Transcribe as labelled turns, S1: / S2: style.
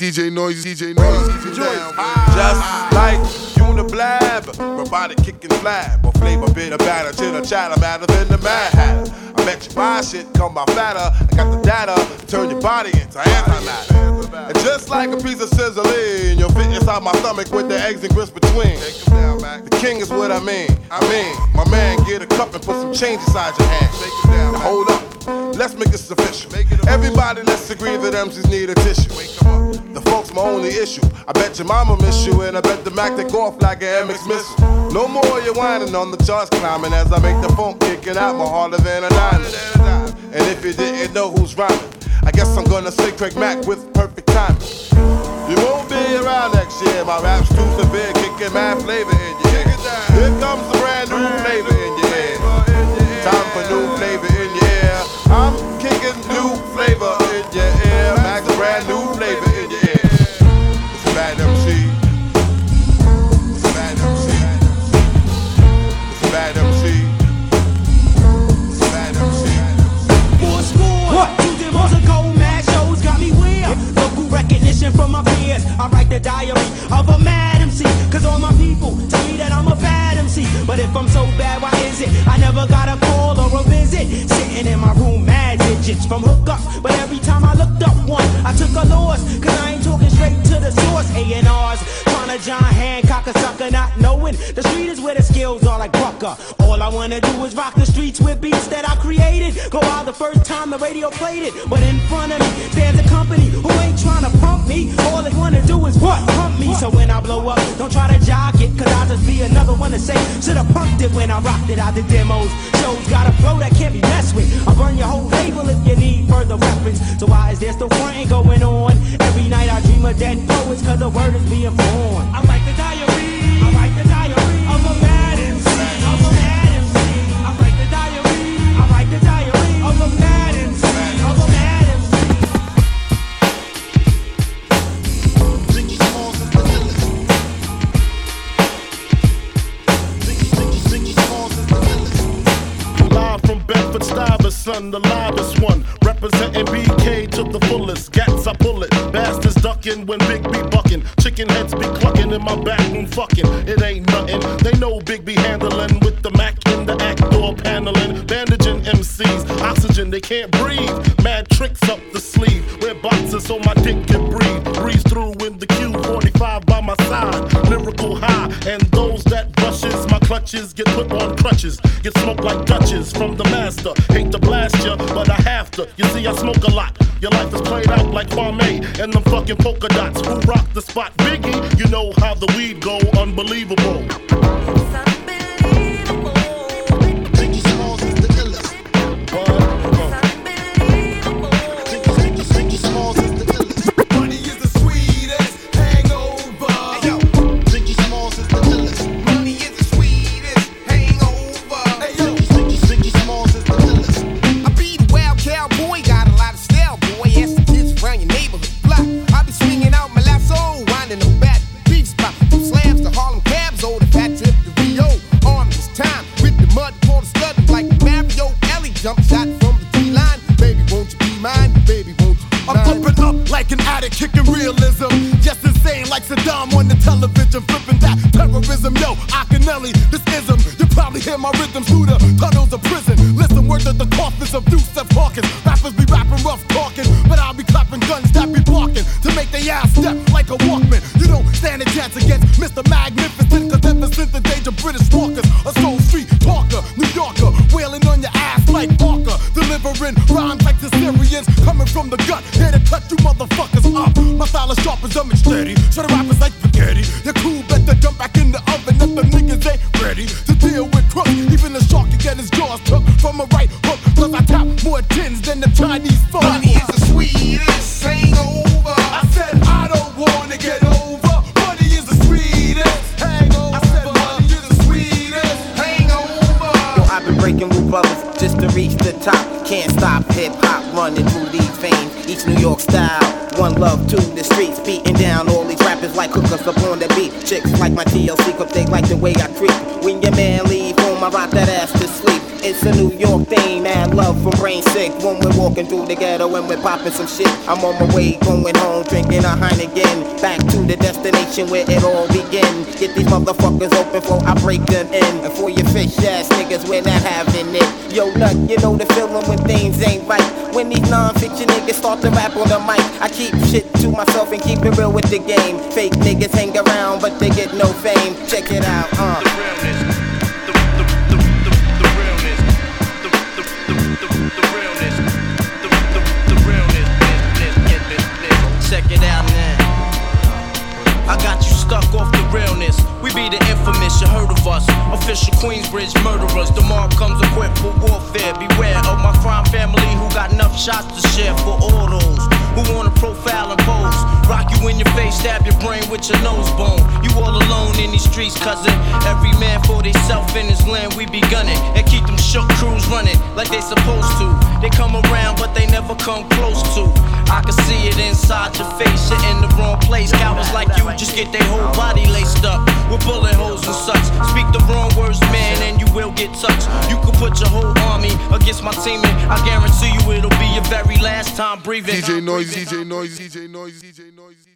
S1: DJ Noise, DJ Noise, DJ Noise.
S2: Just like Uniblab, robotic kicking flab, or flavor bit of batter, chitter chatter, better than the mad hatter. I bet you buy shit, come by fatter. I got the data to turn your body into antimatter. And just like a piece of sizzling, you'll fit inside my stomach with the eggs and grits between. The king is what I mean. I mean, my man, get a cup and put some change inside your hand. Now hold up, let's make this official. Everybody, let's agree that MCs need a tissue. The folks my only issue. I bet your mama miss you, and I bet the Mac take off like an MX missile. No more you whining on the charts climbing as I make the phone kicking out more harder than a nine. And if you didn't know who's rhyming, I guess I'm gonna say Craig Mack with perfect timing. You won't be around next year. My rap's too severe, kicking mad flavor in your ear. Here comes the brand new flavor in your. Time for new flavor in your ear. I'm kicking new flavor
S3: so bad, why is it? I never got a call or a visit. Sitting in my room, mad digits from hookup. But every time I looked up one, I took a loss. Cause I ain't talking straight to the source. A&R's. Trying to John Hancock a sucker, not knowing. The street is where the skills are like Brucker. All I wanna do is rock the streets with beats that I created. Go out the first time the radio played it. But in front of me, there's a company who ain't trying to pump me. All they wanna do is what? Pump me. So when I blow up, don't try to jog it. Cause I'll just be another to say, should've pumped it when I rocked it out the demos. Shows got a flow that can't be messed with. I'll burn your whole label if you need further reference. So why is there still fronting going on? Every night I dream of dead poets cause the word is being born. I write the
S4: Stuyvesant, the livest one. Representing BK to the fullest. Gats, I pull it. Bastards ducking when Big B bucking. Chicken heads be clucking in my back fucking. It ain't nothing. They know Big B handling with the Mac in the act door paneling. Bandaging MCs. Oxygen, they can't breathe. Mad tricks up the sleeve. Wear boxes so my dick can breathe. Breeze through in the Q45 get put on crutches. Get smoked like Dutches from the master. Hate to blast ya, but I have to. You see, I smoke a lot. Your life is played out like Farm Kwame and them fucking polka dots. Who rock the spot? Biggie, you know how the weed go. Unbelievable.
S5: Pumping up like an addict, kicking realism. Just insane like Saddam on the television, flipping that terrorism. Yo, Akinelli, this ism. You probably hear my rhythms through the tunnels of prison. Listen, word of the coffins of Yusuf Hawkins. Rappers be rapping rough talking, but I'll be clapping guns that be barking to make they ass step like a Walkman. You don't stand a chance against Mr. Magnificent, from a right hook, cause I tap more tins than the Chinese phone.
S6: Money is the sweetest hangover.
S5: I said I don't wanna get over. Money is the sweetest hangover. I said money is the sweetest
S6: Hangover.
S7: Yo, I've been breaking with brothers just to reach the top. Can't stop hip hop running through these veins. Each New York style, one love to the streets, beating down all these rappers like hookers up on the beat. Chicks like my TLC, cause they like the way I creep. When your man leave home, I rock that ass to sleep. It's a New York thing, mad love from brain sick. When we're walking through the ghetto and we're popping some shit. I'm on my way, going home, drinking a Heineken. Back to the destination where it all began. Get these motherfuckers open before I break them in. And for your fish ass niggas, we're not having it. Yo, nut, you know the feeling when things ain't right. When these non-fiction niggas start to rap on the mic, I keep shit to myself and keep it real with the game. Fake niggas hang around, but they get no fame. Check it out, uh.
S8: Heard of us. Official Queensbridge murderers. The mob comes equipped for warfare. Beware of my crime family who got enough shots to share for all those who wanna profile and. Rock you in your face, stab your brain with your nose bone. You all alone in these streets, cousin. Every man for theyself in his land, we be gunning. And keep them shook crews running like they supposed to. They come around, but they never come close to. I can see it inside your face, you're in the wrong place. Cowards like you just get their whole body laced up with bullet holes and such. Speak the wrong words, man, and will get touched. You could put your whole army against my team, and I guarantee you it'll be your very last time breathing.
S1: DJ Noise, DJ Noise, DJ Noise, DJ Noise.